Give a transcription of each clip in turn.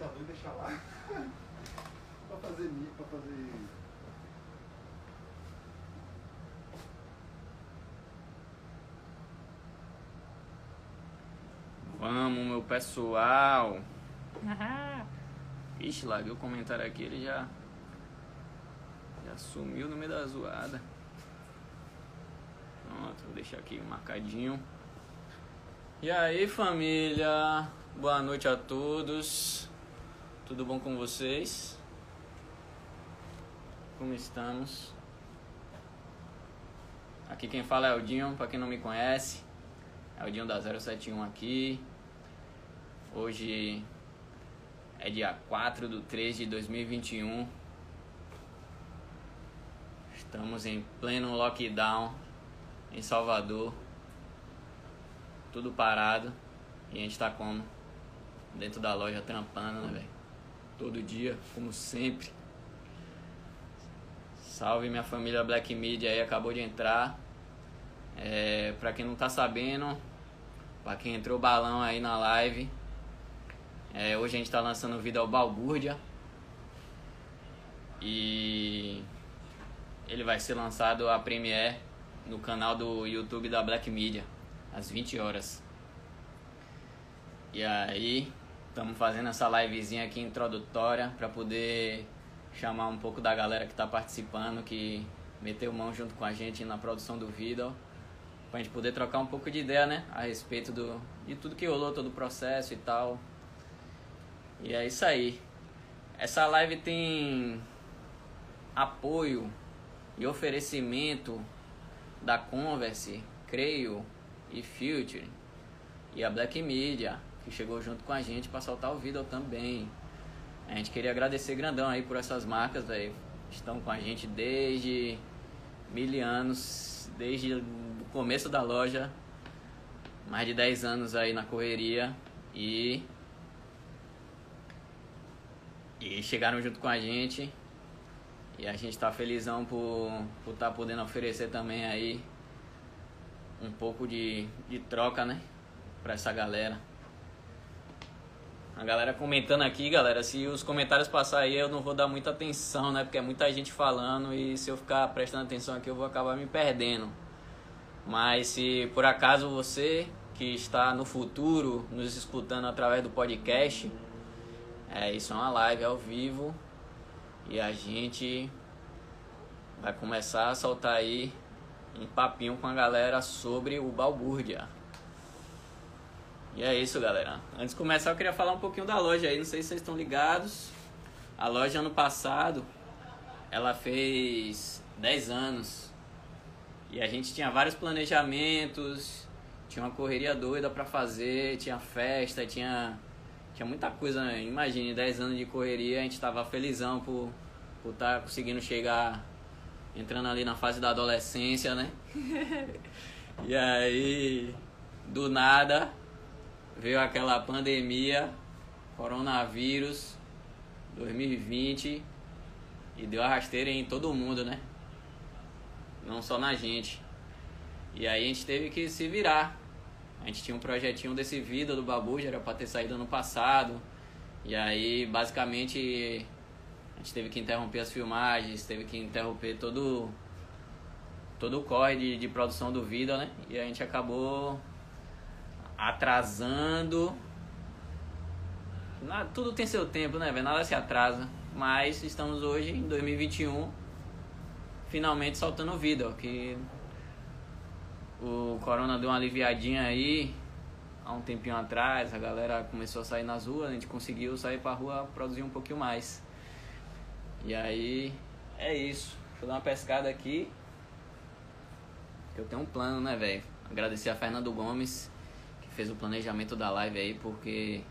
computador e deixar lá. pra fazer mi- pra fazer. Vamos, meu pessoal. Ixi, larguei o comentário aqui, ele já. Já sumiu no meio da zoada. Pronto, vou deixar aqui marcadinho. E aí, família? Boa noite a todos. Tudo bom com vocês? Como estamos? Aqui quem fala é o Dinho, pra quem não me conhece. É o Dinho da 071 aqui. Hoje é dia 4 de 3 de 2021. Estamos em pleno lockdown em Salvador. Tudo parado. E a gente tá como? Dentro da loja trampando, né, velho? Todo dia, como sempre. Salve minha família Black Media aí, acabou de entrar. É, pra quem não tá sabendo, pra quem entrou balão aí na live, é, hoje a gente tá lançando o vídeo ao Balbúrdia. E ele vai ser lançado a Premiere no canal do YouTube da Black Media, às 20 horas. E aí, estamos fazendo essa livezinha aqui introdutória para poder chamar um pouco da galera que está participando, que meteu mão junto com a gente na produção do vídeo, pra gente poder trocar um pouco de ideia, né, a respeito do, de tudo que rolou, todo o processo e tal. E é isso aí. Essa live tem apoio e oferecimento da Converse, Creio e Future e a Black Media, que chegou junto com a gente para soltar o vídeo também. A gente queria agradecer grandão aí por essas marcas, velho. Estão com a gente desde mil anos, desde o começo da loja, mais de 10 anos aí na correria e e chegaram junto com a gente. E a gente tá felizão por por tá podendo oferecer também aí um pouco de, de troca, né? Pra essa galera. A galera comentando aqui, galera, se os comentários passar aí eu não vou dar muita atenção, né? Porque é muita gente falando e se eu ficar prestando atenção aqui eu vou acabar me perdendo. Mas se por acaso você que está no futuro nos escutando através do podcast, é isso é uma live ao vivo e a gente vai começar a soltar aí um papinho com a galera sobre o Balbúrdia. E é isso, galera. Antes de começar, eu queria falar um pouquinho da loja aí. Não sei se vocês estão ligados. A loja, ano passado, ela fez 10 anos. E a gente tinha vários planejamentos. Tinha uma correria doida pra fazer. Tinha festa, tinha, tinha muita coisa. Né? Imagine, 10 anos de correria. A gente tava felizão por por estar tá conseguindo chegar. Entrando ali na fase da adolescência, né? e aí, do nada, veio aquela pandemia, coronavírus 2020 e deu rasteira em todo mundo, né? Não só na gente. E aí a gente teve que se virar. A gente tinha um projetinho desse vida do Babu, já era pra ter saído ano passado. E aí basicamente a gente teve que interromper as filmagens, teve que interromper todo todo o corre de, de produção do vídeo, né? E a gente acabou atrasando. Nada, tudo tem seu tempo, né, velho? Nada se atrasa. Mas estamos hoje em 2021, finalmente soltando vídeo, ó, que o corona deu uma aliviadinha aí há um tempinho atrás, a galera começou a sair nas ruas, a gente conseguiu sair pra rua produzir um pouquinho mais. E aí é isso. Eu dar uma pescada aqui. Eu tenho um plano, né, velho? Agradecer a Fernando Gomes, fez o planejamento da live aí, porque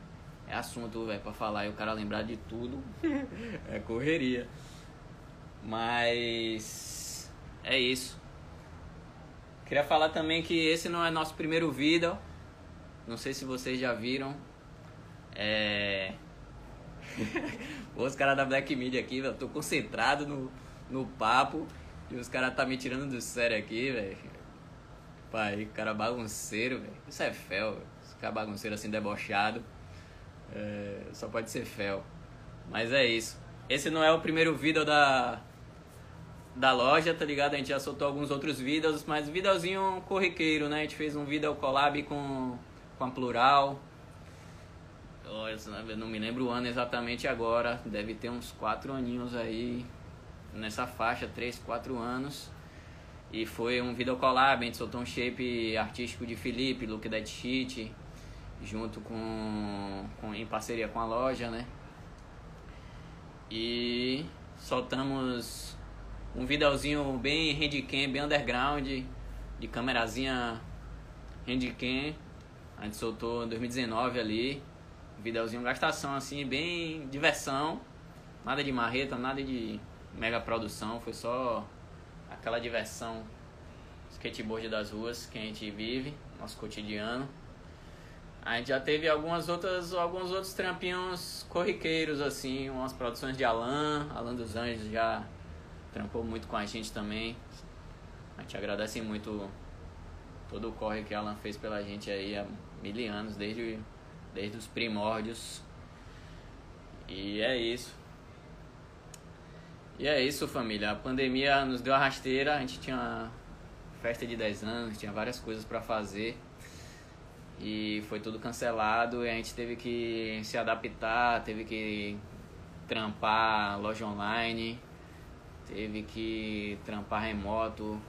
é assunto, velho, pra falar e o cara lembrar de tudo. é correria. Mas é isso. Queria falar também que esse não é nosso primeiro vídeo. Não sei se vocês já viram. É. Os caras da Black Media aqui, velho. Tô concentrado no, no papo. E os caras tá me tirando do sério aqui, velho. Pai, cara bagunceiro, velho. Isso é fel, velho. Esse cara bagunceiro assim, debochado. É, só pode ser fel. Mas é isso. Esse não é o primeiro vídeo da, da loja, tá ligado? A gente já soltou alguns outros vídeos, mas videozinho corriqueiro, né? A gente fez um vídeo collab com, com a Plural. Eu não me lembro o ano exatamente agora, deve ter uns 4 aninhos aí, nessa faixa, 3, 4 anos. E foi um vídeo collab, a gente soltou um shape artístico de Felipe, Look That Shit, junto com, com em parceria com a loja, né? E soltamos um videozinho bem handcam, bem underground, de câmerazinha handcam. A gente soltou em 2019 ali. Videozinho gastação assim, bem diversão. Nada de marreta, nada de mega produção, foi só aquela diversão skateboard das ruas que a gente vive, nosso cotidiano. A gente já teve algumas outras, alguns outros trampinhos corriqueiros, assim, umas produções de Alan, Alan dos Anjos já trampou muito com a gente também. A gente agradece muito todo o corre que Alan fez pela gente aí há mil anos, desde, desde os primórdios. E é isso. E é isso, família. A pandemia nos deu a rasteira, a gente tinha festa de 10 anos, tinha várias coisas para fazer e foi tudo cancelado e a gente teve que se adaptar, teve que trampar loja online, teve que trampar remoto.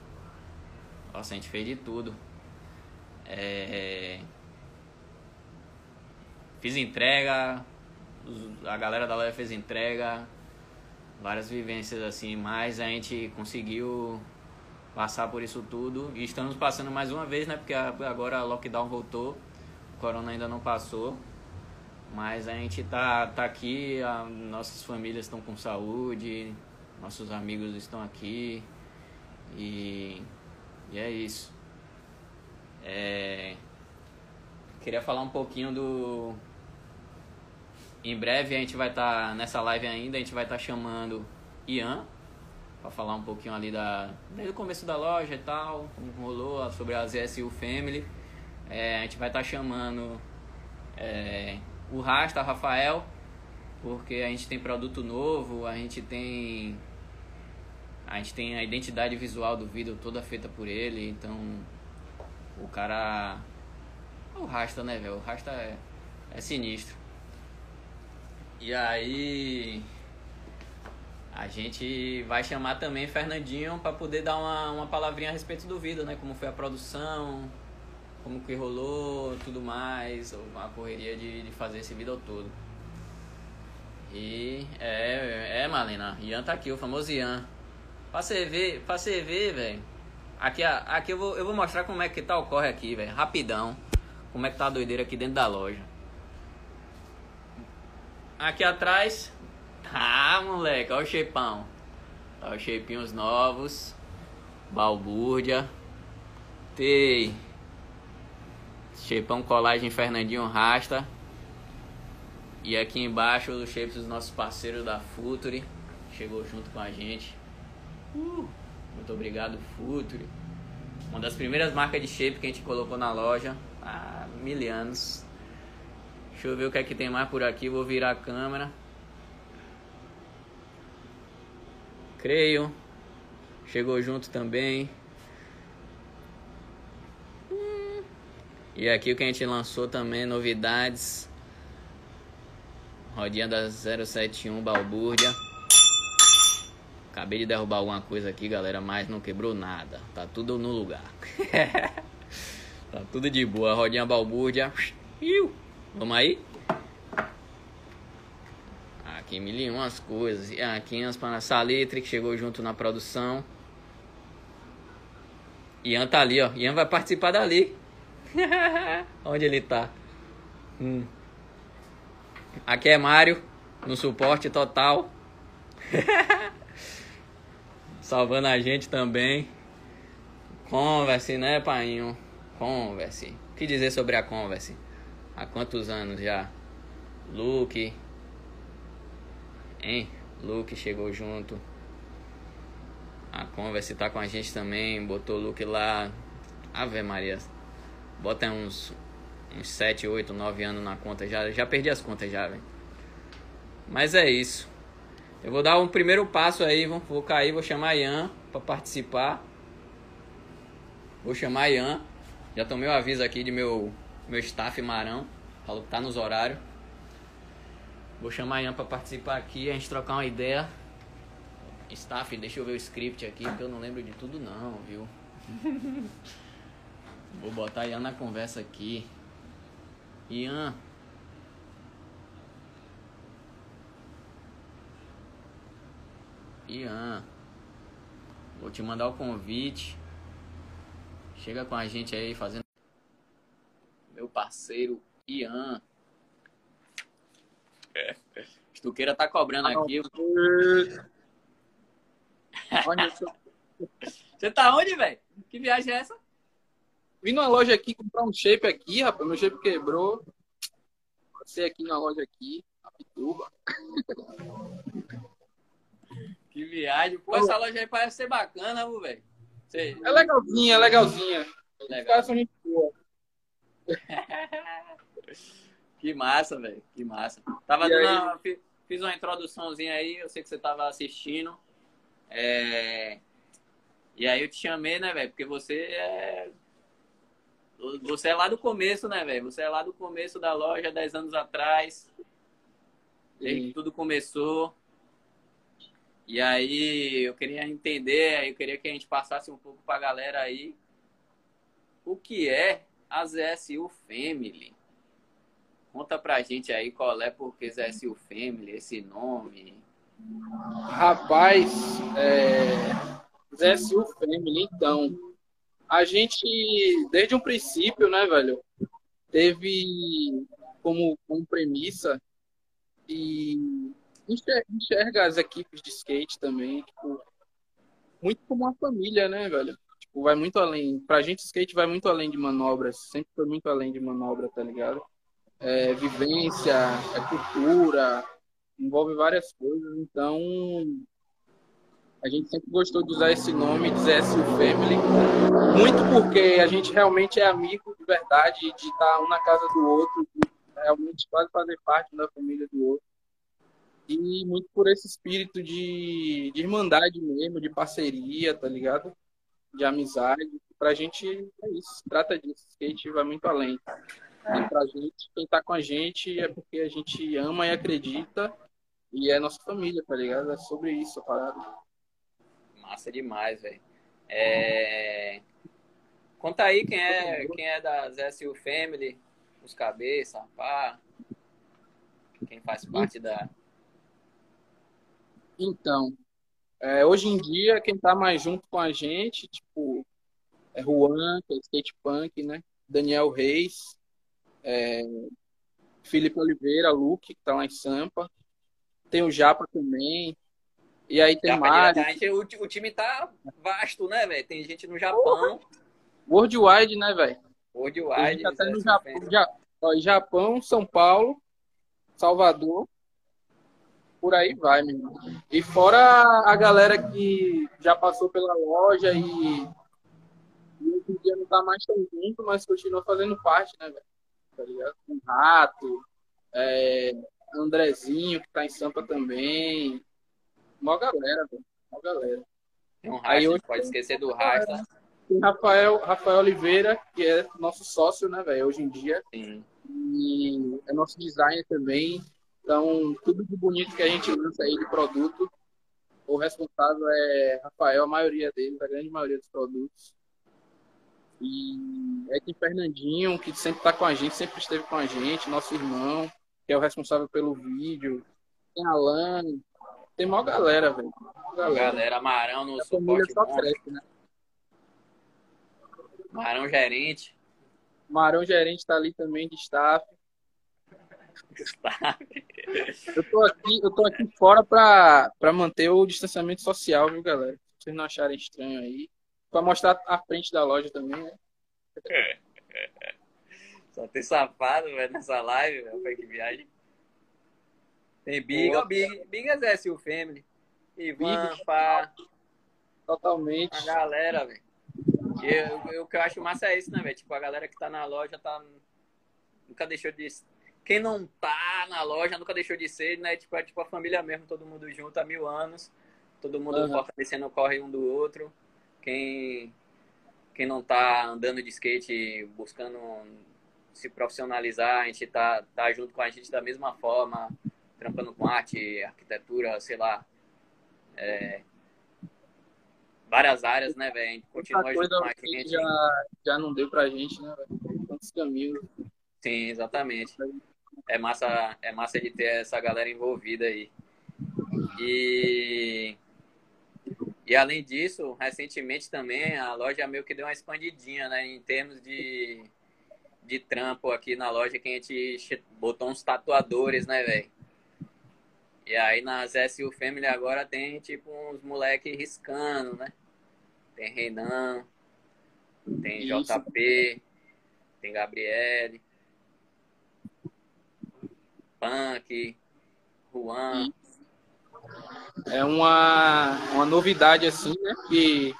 Nossa, a gente fez de tudo. É... Fiz entrega, a galera da loja fez entrega, várias vivências assim, mas a gente conseguiu passar por isso tudo. E estamos passando mais uma vez, né? Porque agora o lockdown voltou, o corona ainda não passou. Mas a gente tá, tá aqui, a, nossas famílias estão com saúde, nossos amigos estão aqui. E, e é isso. É, queria falar um pouquinho do. Em breve a gente vai estar tá, nessa live ainda, a gente vai estar tá chamando Ian, para falar um pouquinho ali da desde o começo da loja e tal, rolou sobre a ZSU Family. É, a gente vai estar tá chamando é, o Rasta Rafael, porque a gente tem produto novo, a gente tem a gente tem a identidade visual do vídeo toda feita por ele, então o cara o Rasta, né, velho? O Rasta é, é sinistro. E aí a gente vai chamar também Fernandinho para poder dar uma, uma palavrinha a respeito do vídeo, né? Como foi a produção, como que rolou, tudo mais, a correria de, de fazer esse vídeo todo. E é, é Malena, Ian tá aqui, o famoso Ian. Pra você ver, pra você ver, velho. Aqui, aqui eu, vou, eu vou mostrar como é que tá o corre aqui, velho. Rapidão. Como é que tá a doideira aqui dentro da loja. Aqui atrás ah, moleque, olha o shapeão. Olha os shapeinhos novos. Balbúrdia. Tem. Shapeão colagem Fernandinho Rasta. E aqui embaixo os shapes dos nossos parceiros da Futuri. Chegou junto com a gente. Uh, muito obrigado, Futuri. Uma das primeiras marcas de shape que a gente colocou na loja há mil anos. Deixa eu ver o que é que tem mais por aqui. Vou virar a câmera. Creio. Chegou junto também. E aqui o que a gente lançou também, novidades. Rodinha da 071 Balbúrdia. Acabei de derrubar alguma coisa aqui, galera, mas não quebrou nada. Tá tudo no lugar. tá tudo de boa. Rodinha Balbúrdia. Vamos aí? aqui, mil e umas coisas. Aqui as para Salitre que chegou junto na produção. Ian tá ali, ó. Ian vai participar dali. Onde ele tá? Hum. Aqui é Mário, no suporte total. Salvando a gente também. Converse, né, painho? Converse. O que dizer sobre a Converse? Há quantos anos já? Luke, Hein? Luke chegou junto. A Converse tá com a gente também. Botou o Luke lá. Ave Maria. Bota uns uns 7, 8, 9 anos na conta já. Já perdi as contas já, velho. Mas é isso. Eu vou dar um primeiro passo aí, vou cair, vou chamar Ian para participar. Vou chamar Ian. Já tomei o aviso aqui de meu meu staff Marão. Falou que tá nos horários. Vou chamar Ian para participar aqui, a gente trocar uma ideia. Staff, deixa eu ver o script aqui, porque eu não lembro de tudo não, viu? Vou botar Ian na conversa aqui. Ian. Ian. Vou te mandar o convite. Chega com a gente aí fazendo. Parceiro Ian. É. Estuqueira tá cobrando aqui. Você tá onde, velho? Que viagem é essa? Vim numa loja aqui comprar um shape aqui, rapaz. Meu shape quebrou. Passei aqui na loja aqui, a Pituba. Que viagem. Pô, essa loja aí parece ser bacana, velho. É legalzinha, é legalzinha. Legal. Os gente boa. que massa, velho. Que massa. Tava uma, fiz uma introduçãozinha aí, eu sei que você tava assistindo. É... E aí eu te chamei, né, velho? Porque você é. Você é lá do começo, né, velho? Você é lá do começo da loja, 10 anos atrás. Desde que tudo começou. E aí eu queria entender, eu queria que a gente passasse um pouco pra galera aí o que é a ZSU Family. Conta pra gente aí qual é porque ZSU Family, esse nome. Rapaz, é... ZSU Family, então. A gente, desde um princípio, né, velho, teve como, como premissa e enxerga as equipes de skate também, tipo, muito como uma família, né, velho? Tipo, vai muito além. Pra gente, skate vai muito além de manobras. Sempre foi muito além de manobra, tá ligado? É, vivência, é cultura, envolve várias coisas. Então, a gente sempre gostou de usar esse nome, de ZSU Family. Muito porque a gente realmente é amigo de verdade, de estar um na casa do outro, de realmente quase fazer parte da família do outro. E muito por esse espírito de, de irmandade mesmo, de parceria, tá ligado? De amizade. Pra gente é isso, trata disso. Skate vai muito além. E pra gente, quem tá com a gente é porque a gente ama e acredita e é nossa família, tá ligado? É sobre isso a parada. Massa demais, velho. É... Conta aí quem é, quem é da ZSU Family, os cabeça, pá. Quem faz parte da. Então, é, hoje em dia, quem tá mais junto com a gente, tipo, é Juan, que é skate punk, né? Daniel Reis, é, Felipe Oliveira, Luke, que tá lá em Sampa. Tem o Japa também. E aí tem mais. O, o time tá vasto, né, velho? Tem gente no Japão. Worldwide, né, velho? Worldwide. Até no Japão, Japão, São Paulo, Salvador por aí vai, meu irmão. E fora a galera que já passou pela loja e, e hoje em dia não tá mais tão junto, mas continua fazendo parte, né, velho? Tá ligado? Com Rato, é, Andrezinho, que tá em Sampa também. Mó galera, velho. Mó galera. Tem um Aí hoje pode esquecer do Rasta. Tem Rafael, Rafael Oliveira, que é nosso sócio, né, velho, hoje em dia. Sim. E é nosso designer também. Então, tudo de bonito que a gente lança aí de produto, o responsável é Rafael, a maioria deles, a grande maioria dos produtos. E é tem Fernandinho, que sempre está com a gente, sempre esteve com a gente, nosso irmão, que é o responsável pelo vídeo. Tem Alan, tem maior galera, velho. Galera. galera, Marão no a suporte só cresce, né? Marão gerente. Marão gerente está ali também de staff. Eu tô aqui, eu tô aqui fora pra, pra manter o distanciamento social, viu, galera? Se vocês não acharem estranho aí. Pra mostrar a frente da loja também, né? Só tem safado, velho, nessa live, velho. Foi que viagem. Tem Big, ó, Big. Big é SU Family. Ivan, Big, pá. Totalmente. A galera, velho. o que eu acho massa é isso, né, velho? Tipo, a galera que tá na loja tá nunca deixou de. Quem não tá na loja nunca deixou de ser, né? Tipo, é tipo a família mesmo, todo mundo junto há mil anos. Todo mundo uhum. fortalecendo o corre um do outro. Quem, quem não tá andando de skate, buscando se profissionalizar, a gente tá, tá junto com a gente da mesma forma, trampando com arte, arquitetura, sei lá. É, várias áreas, né, velho? A gente continua junto com a gente. Já, já não deu pra gente, né, velho? Quantos caminhos. Sim, exatamente. É massa, é massa de ter essa galera envolvida aí. E e além disso, recentemente também a loja meio que deu uma expandidinha, né? Em termos de, de trampo aqui na loja que a gente botou uns tatuadores, né, velho? E aí nas SU Family agora tem tipo uns moleque riscando, né? Tem Renan, tem Isso. JP, tem Gabriele, Punk, Juan. É uma, uma novidade assim, né? Que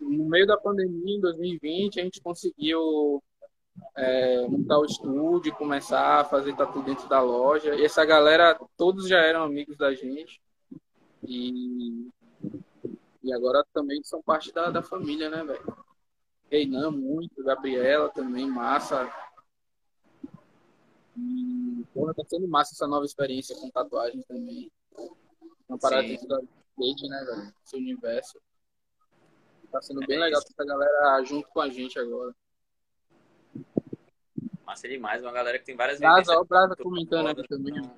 no meio da pandemia, em 2020, a gente conseguiu é, montar o estúdio, começar a fazer tatu dentro da loja. E essa galera, todos já eram amigos da gente. E, e agora também são parte da, da família, né, velho? Reinan muito, Gabriela também, massa. E, porra, tá sendo massa essa nova experiência com tatuagem também. Uma parada Sim. dentro da skate, né, velho? Esse universo. Tá sendo bem legal essa galera junto com a gente agora. Massa demais, uma galera que tem várias Brasa, ó, o Brasa comentando aqui também.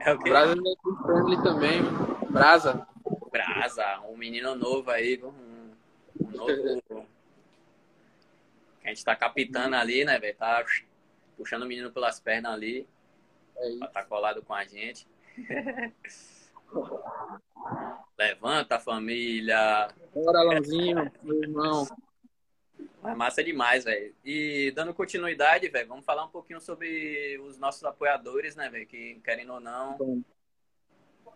É o quê? Brasa é friendly também, Brasa. Brasa, um menino novo aí, um, um novo. que a gente tá capitando ali, né, velho? Tá puxando o menino pelas pernas ali. É isso. Pra tá colado com a gente. Levanta, família. Bora, Alãozinho, meu irmão. É massa demais, velho. E dando continuidade, velho, vamos falar um pouquinho sobre os nossos apoiadores, né, velho? Que querem ou não. Bom.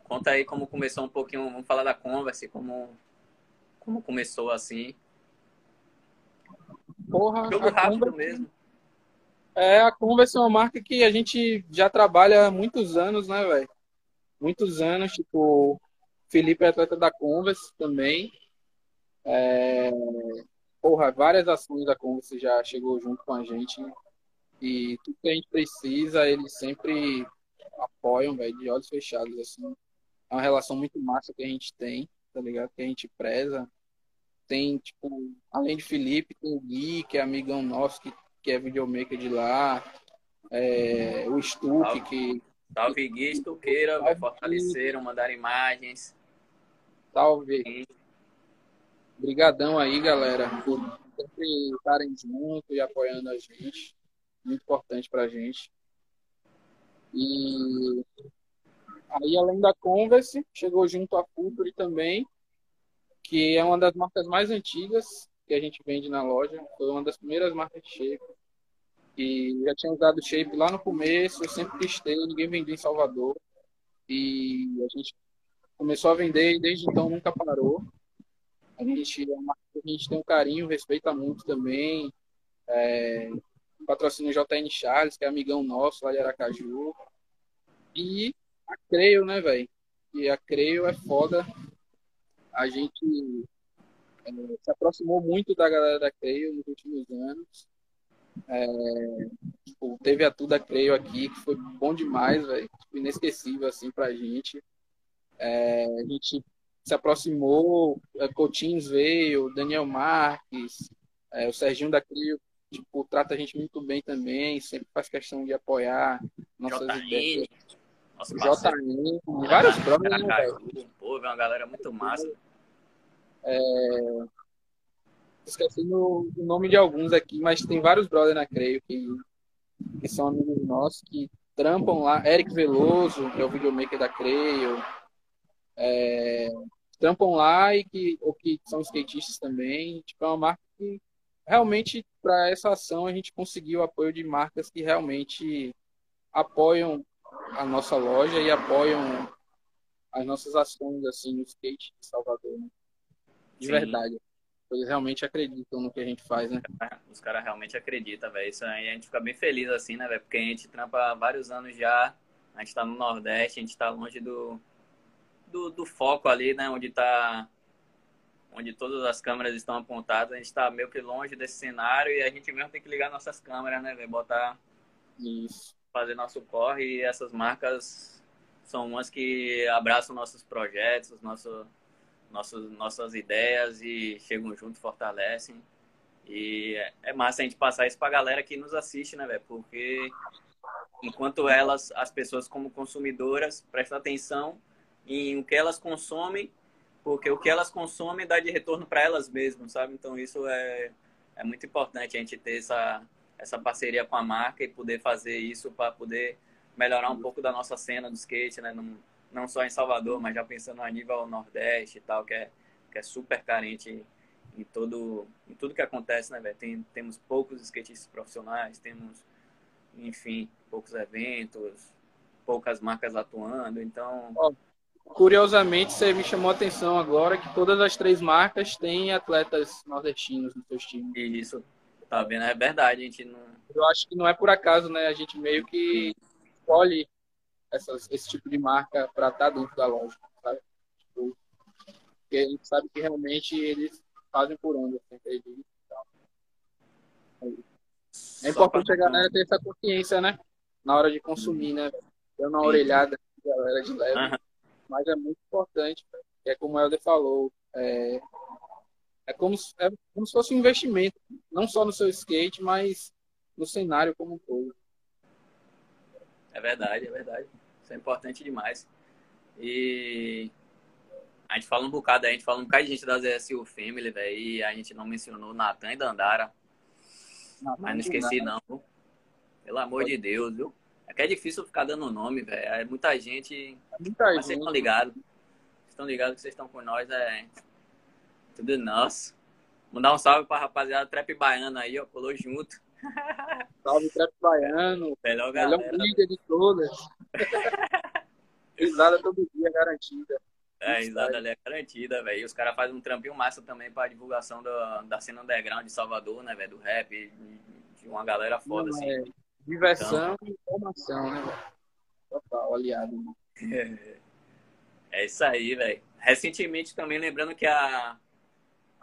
Conta aí como começou um pouquinho, vamos falar da Converse, como, como começou assim. Porra, Jogo rápido Converse... mesmo. É, a Converse é uma marca que a gente já trabalha há muitos anos, né, velho? muitos anos, tipo, Felipe é atleta da Converse também. É, porra, várias ações da Converse já chegou junto com a gente. E tudo que a gente precisa, eles sempre apoiam, velho, de olhos fechados, assim. É uma relação muito massa que a gente tem, tá ligado? Que a gente preza. Tem, tipo, além de Felipe, tem o Gui, que é amigão nosso, que, que é videomaker de lá. É, o Stuck, que Salve Gui Estuqueira, vai fortaleceram, mandar imagens. Salve. Obrigadão aí, galera, por sempre estarem junto e apoiando a gente. Muito importante pra gente. E aí, além da Converse, chegou junto a Futuri também, que é uma das marcas mais antigas que a gente vende na loja. Foi uma das primeiras marcas de shape e já tinha usado shape lá no começo, eu sempre ter, ninguém vendia em Salvador. E a gente começou a vender e desde então nunca parou. A gente, é uma a gente tem um carinho, respeita muito também. É, patrocina o JN Charles, que é amigão nosso lá de Aracaju. E a Creio, né, velho? E a Creio é foda. A gente é, se aproximou muito da galera da Creio nos últimos anos. É, tipo, teve a Tuda Creio aqui, que foi bom demais, velho. Tipo, inesquecível, assim, pra gente. É, a gente se aproximou, é, Coutinhos veio, Daniel Marques, é, o Serginho da Crio, tipo, trata a gente muito bem também, sempre faz questão de apoiar nossas JN, ideias. Nossa, JN, vários brothers, né, velho? Pô, é uma galera muito massa. É, esqueci o nome de alguns aqui, mas tem vários brothers na Creio que, que são amigos nossos, que trampam lá. Eric Veloso, que é o videomaker da Creio. É, trampam lá e que, ou que são skatistas também. Tipo, é uma marca que realmente, para essa ação, a gente conseguiu o apoio de marcas que realmente apoiam a nossa loja e apoiam as nossas ações assim no skate de Salvador. Né? De Sim. verdade. Eles realmente acreditam no que a gente faz, né? Os caras realmente acreditam, velho. Isso aí a gente fica bem feliz, assim, né, velho? Porque a gente trampa há vários anos já. A gente tá no Nordeste, a gente tá longe do, do, do foco ali, né? Onde tá. Onde todas as câmeras estão apontadas. A gente tá meio que longe desse cenário e a gente mesmo tem que ligar nossas câmeras, né, velho? Botar. Isso. Fazer nosso corre e essas marcas são umas que abraçam nossos projetos, nosso, nossos, nossas ideias e chegam junto, fortalecem. E é massa a gente passar isso pra galera que nos assiste, né, velho? Porque enquanto elas, as pessoas como consumidoras, prestam atenção em o que elas consomem, porque o que elas consomem dá de retorno para elas mesmas, sabe? Então isso é, é muito importante a gente ter essa, essa parceria com a marca e poder fazer isso para poder melhorar um pouco da nossa cena do skate, né? Não só em Salvador, mas já pensando a nível Nordeste e tal, que é, que é super carente em, todo, em tudo que acontece, né, velho? Tem, temos poucos skatistas profissionais, temos, enfim, poucos eventos, poucas marcas atuando, então... Curiosamente, você me chamou a atenção agora que todas as três marcas têm atletas nordestinos nos seus times. Isso, tá vendo? É verdade, a gente não... Eu acho que não é por acaso, né? A gente meio que escolhe essas, esse tipo de marca para estar tá dentro da loja, sabe? Tipo, porque a gente sabe que realmente eles fazem por onde, assim, acredito. É importante a galera ter essa consciência, né? Na hora de consumir, né? Dando uma orelhada, galera de leve. Uhum. Mas é muito importante, é como o Helder falou, é, é, como, é como se fosse um investimento, não só no seu skate, mas no cenário como um todo. É verdade, é verdade. Isso é importante demais. E a gente fala um bocado, a gente fala um bocado de gente da ZSU Family, velho, e a gente não mencionou Natan e Dandara. Mas não esqueci não. Pelo amor de Deus, viu? É que é difícil ficar dando nome, velho. É muita gente. Muita mas gente. vocês estão ligados. Vocês estão ligados que vocês estão com nós, é. Tudo nosso. Mandar um salve pra rapaziada Trap Baiano aí, ó. Colou junto. Salve Trap Baiano. Melhor, galera. melhor líder de todas. risada todo dia garantida. É, risada ali é garantida, velho. E os caras fazem um trampinho massa também pra divulgação da, da cena underground de Salvador, né, velho? Do rap, de, de uma galera foda, Não, assim. É diversão então... e informação, né, velho? Total, aliado. Né? É isso aí, velho. Recentemente também, lembrando que a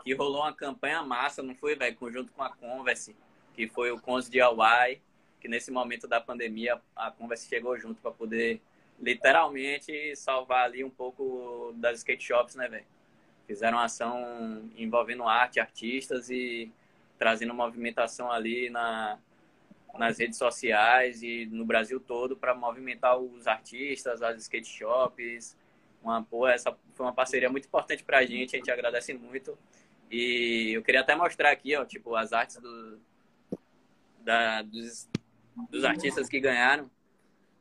que rolou uma campanha massa, não foi, velho? Conjunto com a Converse que foi o Cons DIY, que nesse momento da pandemia a Converse chegou junto para poder literalmente salvar ali um pouco das skate shops, né, velho? Fizeram uma ação envolvendo arte, artistas e trazendo movimentação ali na, nas redes sociais e no Brasil todo para movimentar os artistas, as skate shops. Uma, pô, essa foi uma parceria muito importante para a gente, a gente agradece muito. E eu queria até mostrar aqui, ó, tipo, as artes do, da, dos, dos artistas que ganharam.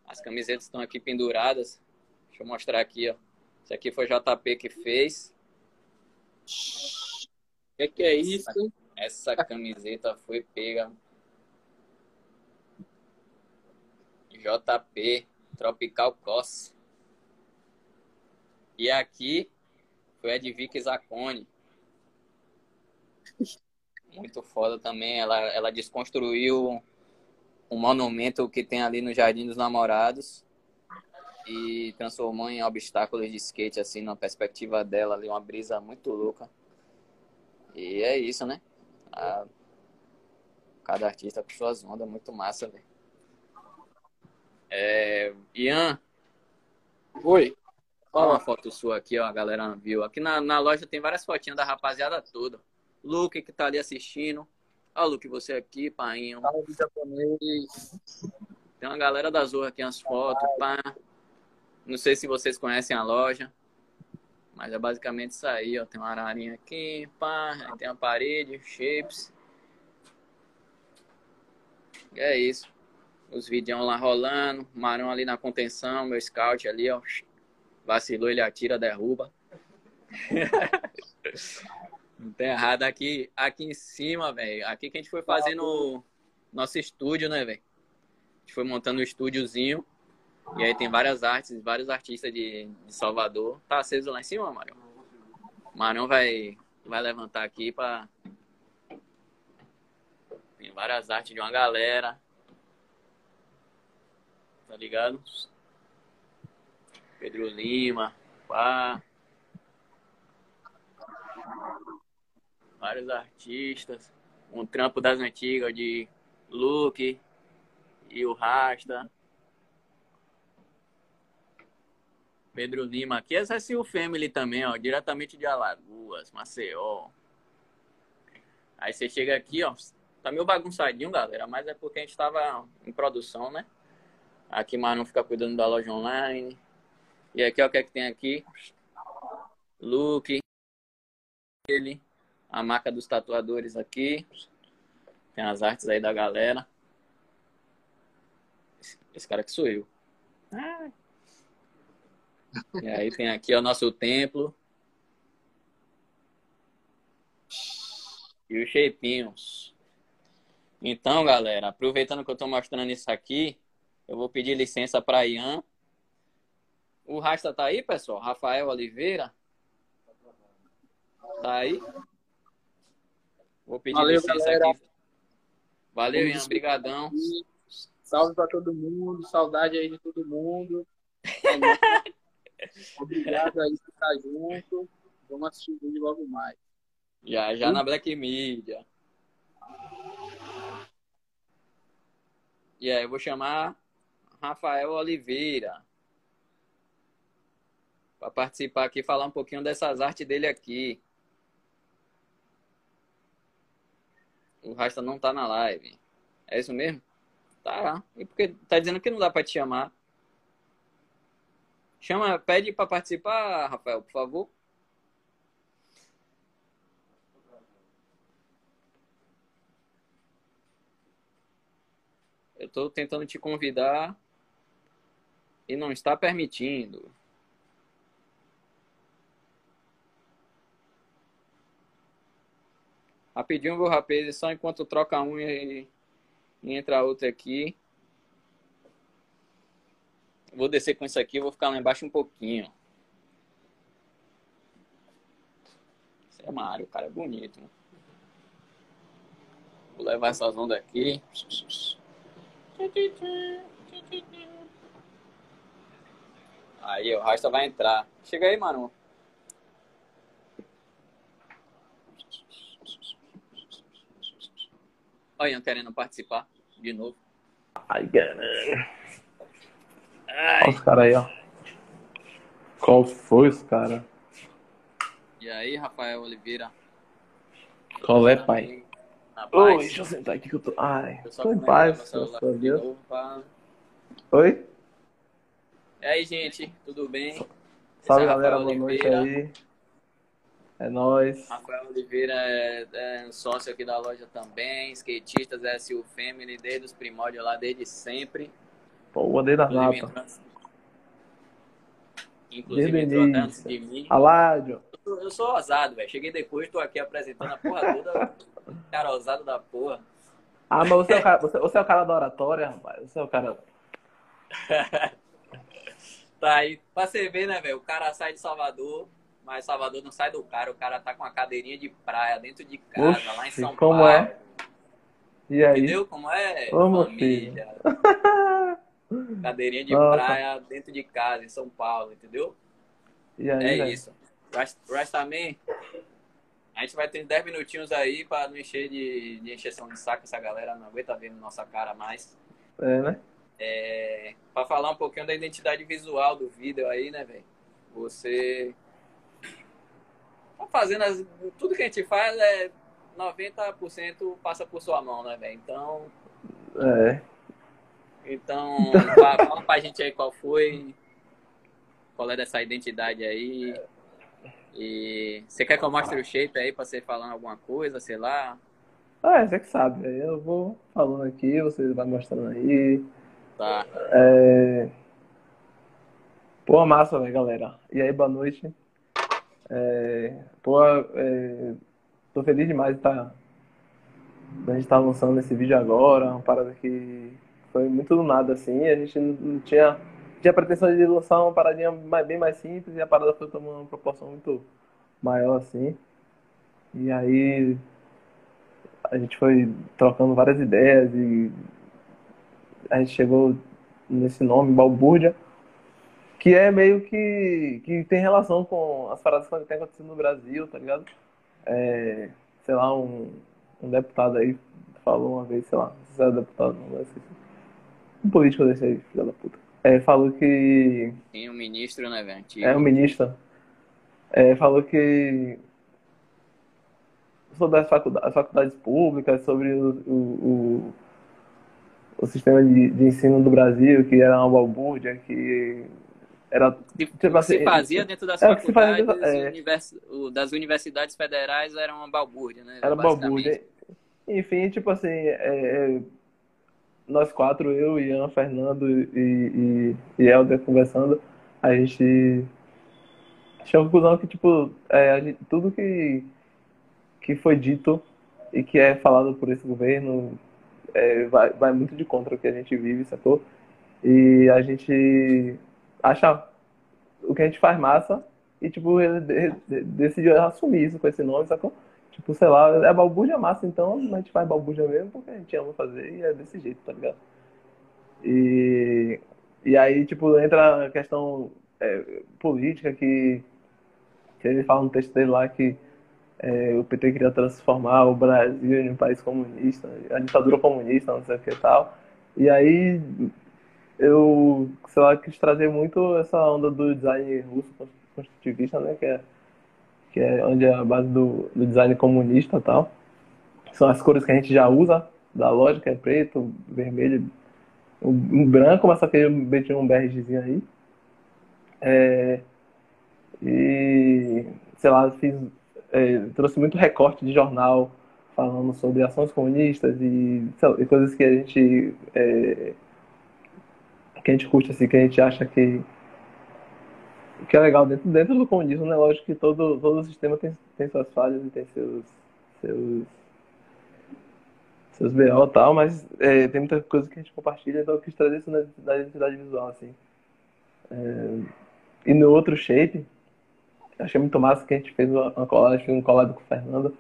As camisetas estão aqui penduradas. Deixa eu mostrar aqui, ó. Esse aqui foi JP que fez. O que, que, é isso? Essa, essa camiseta foi pega. JP Tropical Cross. E aqui foi a de Vicky Zacone muito foda também. Ela, ela desconstruiu um monumento que tem ali no Jardim dos Namorados e transformou em obstáculos de skate, assim, na perspectiva dela ali, uma brisa muito louca. E é isso, né? A... Cada artista com suas ondas, muito massa, velho. É... Ian. Oi. Olha uma foto sua aqui, ó, a galera viu. Aqui na, na loja tem várias fotinhas da rapaziada toda. Luke que tá ali assistindo. Ó, Luke, você aqui, painho. Tem uma galera da Zorra aqui, as fotos, pá. Não sei se vocês conhecem a loja. Mas é basicamente isso aí, ó. Tem uma ararinha aqui, pá. tem a parede, shapes. E é isso. Os vídeos lá rolando. Marão ali na contenção, meu scout ali, ó. Vacilou, ele atira, derruba. Não tem errado. Aqui, aqui em cima, velho. Aqui que a gente foi fazendo nosso estúdio, né, velho? A gente foi montando um estúdiozinho. E aí tem várias artes, vários artistas de, de Salvador. Tá aceso lá em cima, Marão? Marão vai, vai levantar aqui para tem várias artes de uma galera. Tá ligado? Pedro Lima, pá. Vários artistas. Um trampo das antigas de Luke e o Rasta. Pedro Lima aqui. Essa é o Family também, ó. Diretamente de Alagoas, Maceió. Aí você chega aqui, ó. Tá meio bagunçadinho, galera. Mas é porque a gente tava em produção, né? Aqui, mas não fica cuidando da loja online. E aqui, ó, o que é que tem aqui? Look. Ele. A marca dos tatuadores aqui. Tem as artes aí da galera. Esse, cara que sou eu. Ah. E aí tem aqui o nosso templo. E os shapinhos. Então, galera, aproveitando que eu estou mostrando isso aqui, eu vou pedir licença para Ian. O Rasta tá aí, pessoal? Rafael Oliveira? Tá aí? Vou pedir Valeu, licença galera. aqui. Valeu, Ian. Obrigadão. Salve para todo mundo, saudade aí de todo mundo. Obrigado aí por estar junto. Vamos assistir o vídeo logo mais. Já, já na Black Media. E aí, eu vou chamar Rafael Oliveira para participar aqui, falar um pouquinho dessas artes dele aqui. O Rasta não tá na live. É isso mesmo? Tá. E porque tá dizendo que não dá para te chamar? Chama, pede para participar, Rafael, por favor. Eu estou tentando te convidar e não está permitindo. Rapidinho, meu rapaz, só enquanto troca um e, e entra outro aqui. Vou descer com isso aqui, vou ficar lá embaixo um pouquinho. Esse é Mário, o cara é bonito. Né? Vou levar essas ondas aqui. Aí, o Rasta vai entrar. Chega aí, mano. Olha, Ian querendo participar de novo. Ai. Ai. Olha os caras aí, ó. Qual foi os caras? E aí, Rafael Oliveira? Qual é, pai? Oi, deixa eu sentar aqui que eu tô. Ai, Eu tô em paz, celular graças a de Deus. novo pra- Oi? E aí, gente, tudo bem? Esse Salve é galera, Rafael boa noite Oliveira. aí. É nóis. Rafael Oliveira é, é sócio aqui da loja também, skatistas SU Family, desde os primórdios lá, desde sempre. Pô, Inclusive, nata. entrou, inclusive entrou até antes de mim. Aládio. Eu, eu sou ousado, velho. Cheguei depois, tô aqui apresentando a porra toda. Cara ousado da porra. Ah, mas você é, o cara, você, você é o cara da oratória, rapaz. Você é o cara. Tá aí. Pra você ver, né, velho? O cara sai de Salvador, mas Salvador não sai do cara. O cara tá com uma cadeirinha de praia dentro de casa, lá em Oxi, São como Paulo. é? E aí? Entendeu como é? Ô, Família. Cadeirinha de Nossa. praia dentro de casa, em São Paulo, entendeu? E aí, É velho? isso. Rest- Rastaman, a gente vai ter 10 minutinhos aí pra não encher de, de encheção de saco. Essa galera não aguenta ver nossa cara mais. É, né? É, pra falar um pouquinho da identidade visual do vídeo aí, né, velho? Você fazendo as- tudo que a gente faz é 90% passa por sua mão, né, velho? Então, É. então fa- fala pra gente aí qual foi, qual é dessa identidade aí. E você quer que eu mostre o shape aí pra você falando alguma coisa, sei lá? Ah, você que sabe, velho. Eu vou falando aqui, você vai mostrando aí. Tá. É... Pô, massa, velho, galera. E aí, boa noite. É... Pô, é... tô feliz demais de estar a gente tá lançando esse vídeo agora, uma parada que foi muito do nada, assim, a gente não tinha, tinha pretensão de lançar uma paradinha mais- bem mais simples e a parada foi tomando uma proporção muito maior, assim. E aí a gente foi trocando várias ideias e a gente chegou nesse nome, Balbúrdia, que é meio que, que tem relação com as paradas que tem acontecido no Brasil, tá ligado? É, sei lá, um, um deputado aí falou uma vez, sei lá, não sei se era deputado, não, mas um político desse aí, filho da puta. É, falou que. Tem um ministro, né, velho? É, um ministro. É, falou que. Sobre as faculdades, as faculdades públicas, sobre o, o, o, o sistema de, de, ensino do Brasil, que era uma balbúrdia, que era. Tipo, assim, se fazia dentro das é, faculdades, dentro, é, univers, das universidades federais era uma balbúrdia, né? Era balbúrdia. Enfim, tipo assim, é, é nós quatro, eu, Ian, Fernando e, e, e Helder conversando, a gente chegou a conclusão que, tipo, é, gente, tudo que, que foi dito e que é falado por esse governo é, vai, vai muito de contra o que a gente vive, sacou? E a gente acha o que a gente faz massa e, tipo, decidiu assumir isso com esse nome, sacou? Tipo, sei lá, é balbúrdia massa, então a gente faz balbúrdia mesmo porque a gente ama fazer e é desse jeito, tá ligado? E, e aí, tipo, entra a questão é, política que, que ele fala no texto dele lá que é, o PT queria transformar o Brasil em um país comunista, a ditadura comunista, não sei o que e tal. E aí eu, sei lá, quis trazer muito essa onda do design russo construtivista, né? Que é que é onde é a base do, do design comunista tal. São as cores que a gente já usa da que é preto, vermelho, um branco, mas só que eu meti um begezinho aí. É, e, sei lá, fiz, é, trouxe muito recorte de jornal falando sobre ações comunistas e, e coisas que a gente é, que a gente curte, assim, que a gente acha que que é legal dentro, dentro do comunismo, né? Lógico que todo, todo sistema tem, tem suas falhas e tem seus, seus, seus BO e tal, mas é, tem muita coisa que a gente compartilha, então eu quis trazer isso na, na identidade visual, assim. É, e no outro shape, achei muito massa que a gente fez uma, uma colagem, um colado com o Fernando,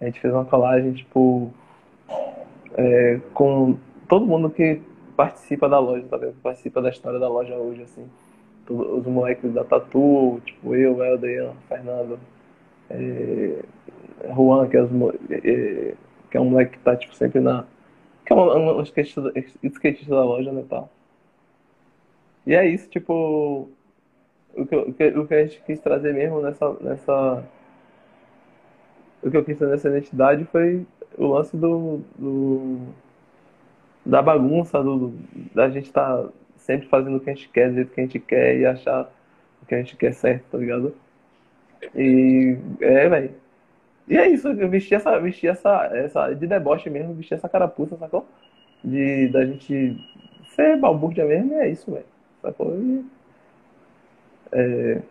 a gente fez uma colagem, tipo, é, com todo mundo que participa da loja, tá vendo? Participa da história da loja hoje, assim os moleques da Tatu, tipo eu, Helder, Fernando, é, Juan, que é, os, é, que é um moleque que tá tipo, sempre na. que é um, um skatista, skatista da loja, né? Tal. E é isso, tipo. O que, o que, o que a gente quis trazer mesmo nessa, nessa. O que eu quis trazer nessa identidade foi o lance do. do da bagunça, do, da gente estar tá sempre fazendo o que a gente quer, do jeito que a gente quer e achar o que a gente quer certo, tá ligado? E é, velho. E é isso, eu vesti essa, vesti essa, essa de deboche mesmo, vesti essa carapuça, sacou? De da gente ser balbúrdia mesmo, é isso, velho. Sacou? E, é,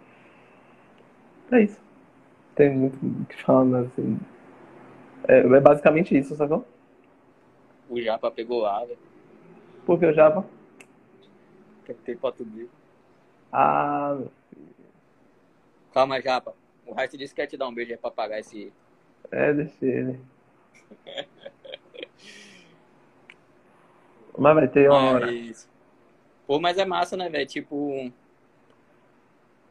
é isso. Tem muito o que falar, mas assim. É, é basicamente isso, sacou? O Japa pegou água. Por que o Japa? Tem foto dele. Ah, meu filho. Calma, Japa. O Raio disse que quer te dar um beijo aí pra pagar esse. É, deixa ele. mas vai ter uma hora. Pô, mas é massa, né, velho? Tipo.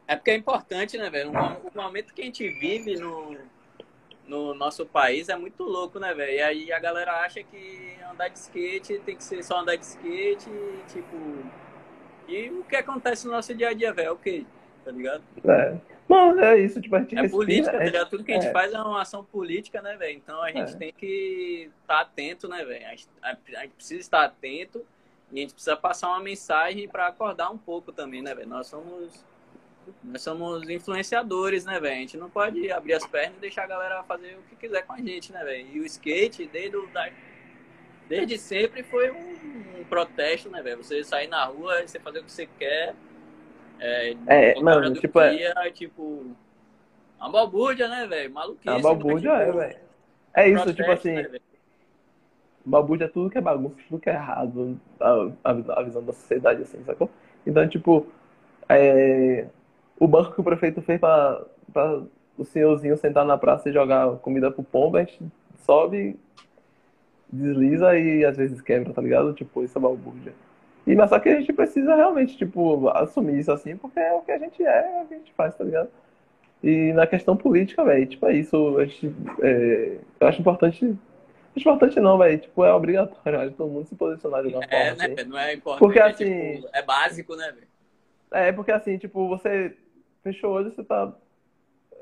É porque é importante, né, velho? O momento que a gente vive no, no nosso país é muito louco, né, velho? E aí a galera acha que andar de skate tem que ser só andar de skate tipo e o que acontece no nosso dia a dia, velho, é o quê? Tá ligado? É. Não, é isso, tipo, a gente É respira, política, tá ligado? Tudo que a gente é. faz é uma ação política, né, velho? Então a gente é. tem que estar tá atento, né, velho? A, a, gente precisa estar atento e a gente precisa passar uma mensagem para acordar um pouco também, né, velho? Nós somos nós somos influenciadores, né, velho? A gente não pode abrir as pernas e deixar a galera fazer o que quiser com a gente, né, velho? E o skate, desde o da, desde sempre foi um, um protesto, né, velho? Você sair na rua, você fazer o que você quer. É, é mano, tipo, dia, é... tipo. Uma balbúrdia, né, velho? Maluquice. Uma balbúrdia é, velho. É isso, tipo assim. Né, balbúrdia é tudo que é bagunça, tudo que é errado, a, a, a visão da sociedade, assim, sacou? Então, tipo, é, o banco que o prefeito fez pra, pra o senhorzinho sentar na praça e jogar comida pro pombo, a gente sobe, desliza e às vezes quebra, tá ligado? Tipo, isso é balbúrdia. E, mas só que a gente precisa realmente, tipo, assumir isso assim, porque é o que a gente é, é o que a gente faz, tá ligado? E na questão política, velho, tipo, é isso. A gente, é, eu acho importante. Importante não, velho. Tipo, é obrigatório. Acho todo mundo se posicionar de alguma É, forma. né? assim. Não é importante. Porque, é, assim- tipo, é básico, né, velho? É, porque assim, tipo, você fechou hoje, você tá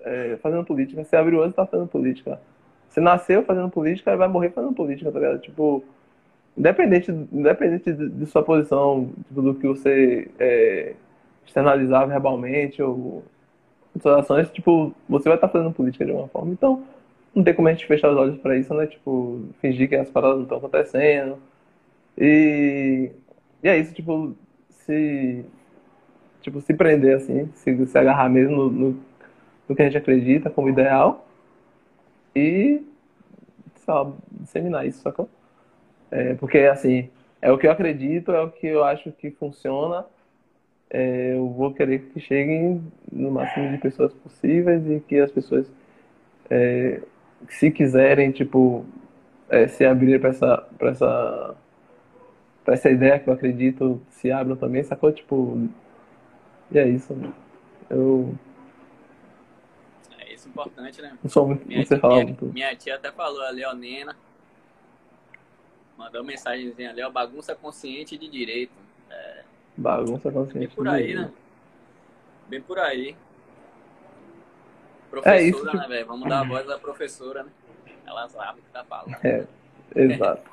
é, fazendo política. Você abriu hoje, você tá fazendo política. Você nasceu fazendo política e vai morrer fazendo política, tá ligado? Tipo, independente, independente de, de sua posição, tipo, do que você é, externalizar verbalmente ou suas ações, tipo, você vai estar fazendo política de alguma forma. Então, não tem como a gente fechar os olhos pra isso, né? Tipo, fingir que as paradas não estão acontecendo. E, e é isso, tipo, se tipo, se prender assim, se, se agarrar mesmo no, no, no que a gente acredita como ideal e, lá, disseminar isso, sacou? É, porque, assim, é o que eu acredito, é o que eu acho que funciona, é, eu vou querer que cheguem no máximo de pessoas possíveis e que as pessoas, é, se quiserem, tipo, é, se abrir para essa, essa, essa ideia que eu acredito, se abram também, sacou? Tipo, e é isso. Eu É isso importante, né? não sou muito. Minha, tia, minha, minha tia até falou, a Leonina. Mandou mensagenzinha ali, ó, bagunça consciente de direito. Bagunça Bem consciente. por aí, né? Bem por aí. É Professora, isso, tipo- né, velho? Vamos dar a voz da professora, né? Ela sabe o que tá falando. É, exato.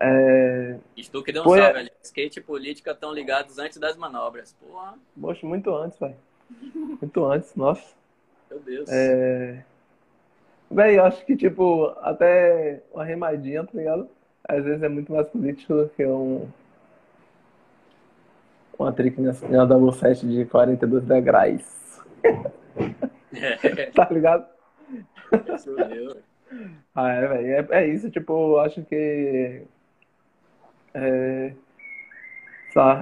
É, que deu um Foi, salve ali. Skate e política estão ligados antes das manobras. Porra, poxa, muito antes, velho. Muito antes, nossa. meu Deus. É... Véi, eu acho que, tipo, até uma remadinha, tá ligado? Às vezes é muito mais político do que um. Uma trick na double set de 42 degraus. É, Tá ligado? isso. Ah, é, velho. É, é isso, tipo, eu acho que. É,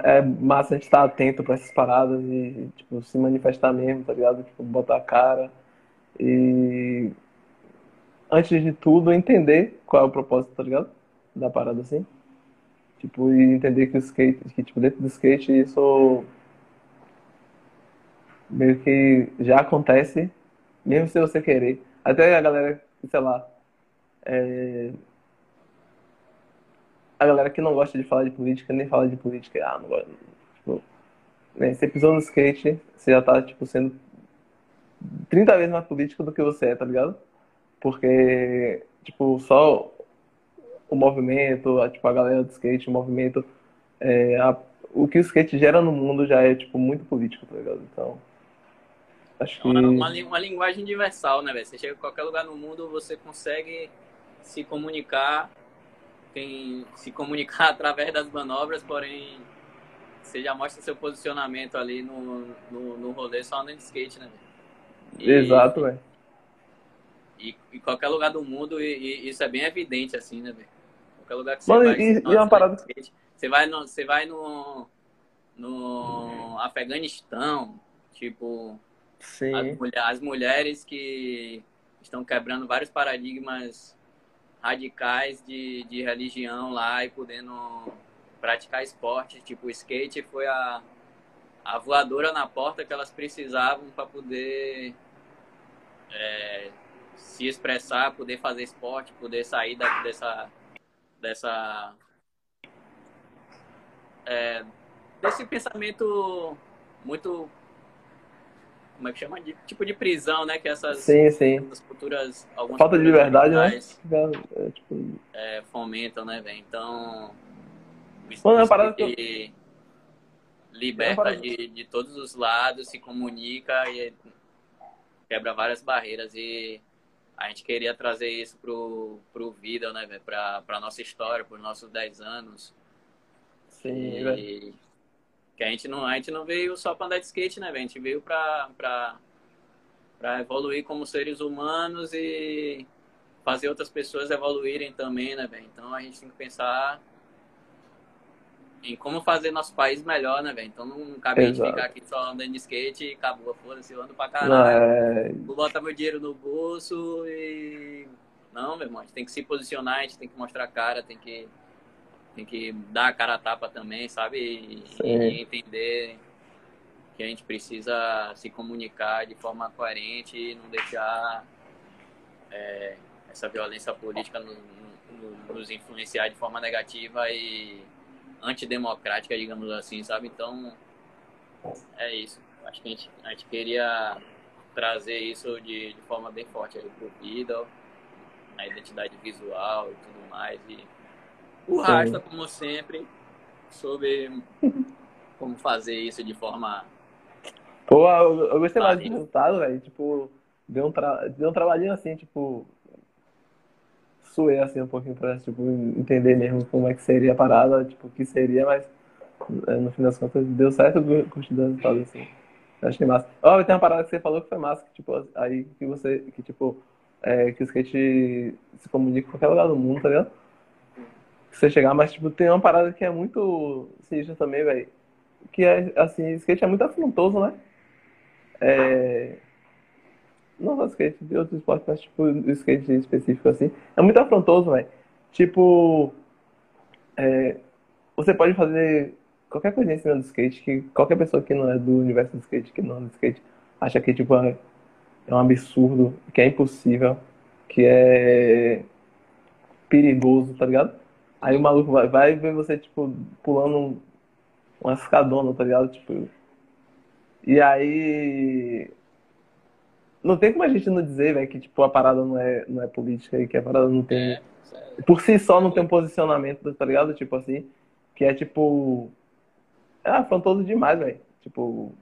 é massa a gente estar atento pra essas paradas e, tipo, se manifestar mesmo, tá ligado? Tipo, botar a cara e. Antes de tudo, entender qual é o propósito, tá ligado? Da parada assim. Tipo, e entender que o skate, que, tipo, dentro do skate isso meio que já acontece, mesmo sem você querer. Até a galera, sei lá, é, a galera que não gosta de falar de política, nem fala de política, ah, não gosta. Tipo, né, você pisou no skate, você já tá, tipo, sendo 30 vezes mais político do que você é, tá ligado? Porque, tipo, só o movimento, a, tipo, a galera do skate, o movimento, é, a- o que o skate gera no mundo já é, tipo, muito político, tá ligado? Então, acho que... Uma, uma, uma linguagem universal, né, velho? Você chega em qualquer lugar no mundo, você consegue se comunicar, tem, se comunicar através das manobras, porém você já mostra seu posicionamento ali no, no, no rolê só andando de skate, né? E- Exato, velho. E em qualquer lugar do mundo, e, e isso é bem evidente, assim, né, velho? Qualquer lugar que você Mano, vai. e- você e uma de parada- skate, Você vai no, você vai no, no Afeganistão, tipo, as, Sim. mulher- as mulheres que estão quebrando vários paradigmas radicais de, de religião lá e podendo praticar esporte, tipo, skate foi a, a voadora na porta que elas precisavam para poder é, se expressar, poder fazer esporte, poder sair da- dessa dessa é, desse pensamento muito como é que chama de tipo de prisão, né? Que essas, Sim, sim. essas culturas algumas Falta de liberdade, né? é, tipo, é, fomentam, né, velho? Então Mano, é uma parada que liberta É parada- de, de todos os lados, se comunica e quebra várias barreiras e a gente queria trazer isso pro, pro Vida, né, velho? Pra, pra nossa história, pros nossos 10 anos. sim, velho. Que a gente não, a gente não veio só pra andar de skate, né, velho? A gente veio pra evoluir como seres humanos e fazer outras pessoas evoluírem também, né, velho? Então a gente tem que pensar em como fazer nosso país melhor, né, velho? Então não cabe a gente Exato. ficar aqui só andando de skate e acabou, foda-se, eu ando pra caralho. é... Vou botar meu dinheiro no bolso e. Não, meu irmão, a gente tem que se posicionar, a gente tem que mostrar a cara, tem que, tem que dar a cara a tapa também, sabe? E, e entender que a gente precisa se comunicar de forma coerente e não deixar é, essa violência política no- no- nos influenciar de forma negativa e antidemocrática, digamos assim, sabe? Então, é isso. Acho que a gente, a gente queria trazer isso de, de forma bem forte aí pro Beatle, a identidade visual e tudo mais. E o Sim. Rasta, como sempre, soube como fazer isso de forma. Pô, eu, eu gostei mais do resultado, velho. Tipo, deu um, tra... deu um trabalhinho assim, tipo. Suei assim um pouquinho pra tipo, entender mesmo como é que seria a parada, tipo, o que seria, mas é, no fim das contas deu certo, eu curti do resultado, assim. Eu achei massa. Ó, tem uma parada que você falou que foi massa, que tipo, aí que você, que tipo, é, que o skate se comunica em qualquer lugar do mundo, tá ligado? Você chegar, mas tipo, tem uma parada que é muito sinistra também, velho. Que é, assim, skate é muito afrontoso, né? É... Não só skate, de outros esportes, mas tipo, skate específico, assim. É muito afrontoso, velho. Tipo, é, você pode fazer qualquer coisa em cima do skate, que qualquer pessoa que não é do universo do skate, que não é do skate, acha que tipo, é, é um absurdo, que é impossível, que é perigoso, tá ligado? Aí o maluco vai, vai ver você, tipo, pulando um, uma escadona, tá ligado? Tipo, e aí. Não tem como a gente não dizer, velho, que tipo, a parada não é, não é política e que a parada não tem. É. Por si só não tem um posicionamento, tá ligado? Tipo assim, que é tipo. É afrontoso demais, velho. Tipo.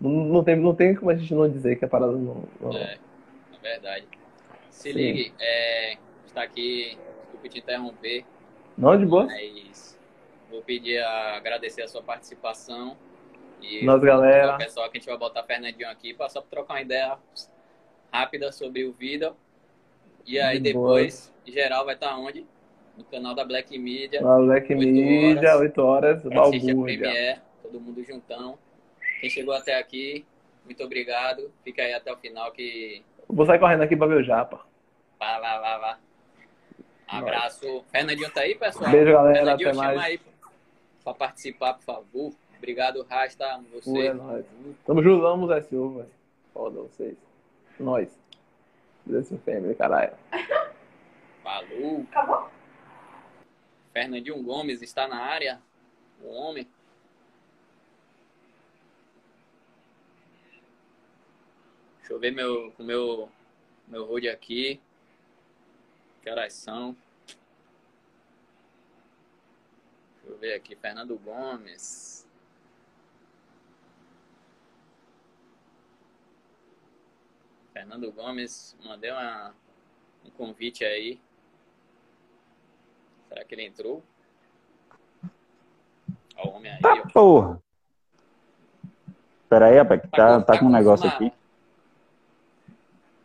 Não, não, tem, não tem como a gente não dizer que a parada não. não- É, é verdade. Se Sim. ligue, é, está aqui, desculpe te interromper, Não, de boa? mas vou pedir a agradecer a sua participação. E Nós, galera. o pessoal que a gente vai botar Fernandinho aqui para só trocar uma ideia rápida sobre o vídeo. E aí De boa. depois, geral vai estar onde? No canal da Black Media. Na Black Oito Media, horas. 8 horas, balbúrdia. Todo mundo juntão. Quem chegou até aqui, muito obrigado. Fica aí até o final que Vou sair correndo aqui pra ver o Japa. Vai, vai, vai, vai. Abraço. Fernandinho tá aí, pessoal? Beijo, galera. Fernandinho, Até chama mais. aí pra participar, por favor. Obrigado, Rasta. amo Você. é nóis. Tamo junto, vamos, SU, velho. Foda vocês. Nós. Desse family, caralho. Falou. Fernandinho Gomes está na área. O homem. Deixa eu ver meu, com meu, meu road aqui. Que horas são? Deixa eu ver aqui. Fernando Gomes. Fernando Gomes, mandei uma, um convite aí. Será que ele entrou? Ó, o homem aí, Tá, ó. porra. Pera aí, rapaz, que tá, tá com um negócio aqui.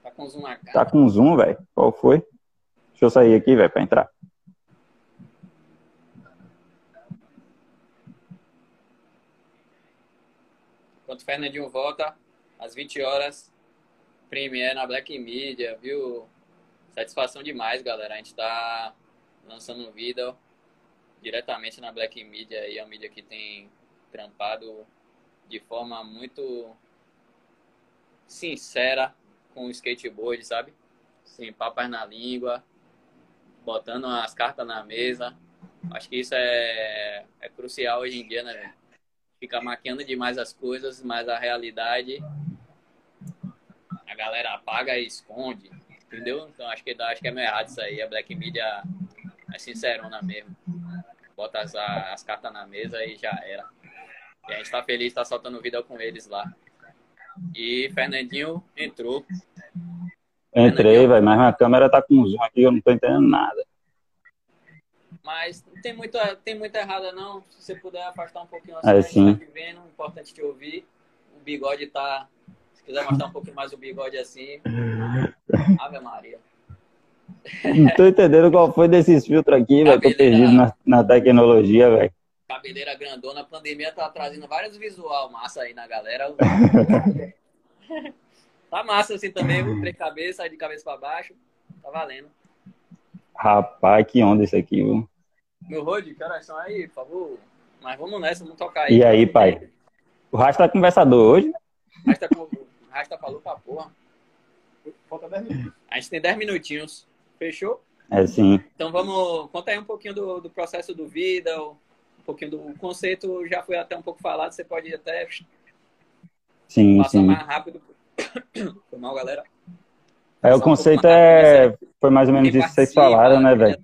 Tá com zoom na cara. Tá com zoom, velho. Qual foi? Deixa eu sair aqui, velho, pra entrar. Enquanto o Fernandinho volta, às 20 horas, Premiere na Black Media, viu? Satisfação demais, galera. A gente tá lançando um vídeo diretamente na Black Media é uma mídia que tem trampado de forma muito sincera com o skateboard, sabe? Sem papas na língua, botando as cartas na mesa. Acho que isso é, é crucial hoje em dia, né, fica maquiando demais as coisas, mas a realidade a galera apaga e esconde, entendeu? Então acho que acho que é meio errado isso aí. A Black Media é sincerona mesmo. Bota as, as cartas na mesa e já era. E a gente tá feliz, tá soltando vídeo com eles lá. E Fernandinho entrou. Entrei, velho, mas minha câmera tá com zoom aqui, eu não tô entendendo nada. Mas não tem muita, tem muita errada não. Se você puder afastar um pouquinho assim, É, sim. tá te vendo, importante te ouvir. O bigode tá. Se quiser mostrar um pouquinho mais o bigode assim. Ave Maria. Não tô entendendo qual foi desses filtros aqui, velho. Tô perdido na, na tecnologia, velho. cabeleira grandona, a pandemia tá trazendo vários visual massa aí na galera. tá massa assim também, viu? três cabeças, de cabeça para baixo. Tá valendo. Rapaz, que onda isso aqui, viu? Meu Rod, que horas são aí, por favor? Mas vamos nessa, vamos tocar aí. E aí, pai? O Rasta tá conversador hoje, né? Rasta, Rasta falou pra porra. Falta 10 minutos. A gente tem 10 minutinhos. Fechou? É sim. Então vamos. Conta aí um pouquinho do, do processo do vida, um pouquinho do conceito, já foi até um pouco falado, você pode até sim, passar sim. mais rápido. Foi mal, galera. É, o conceito é. Foi mais ou menos isso que vocês falaram, né, velho?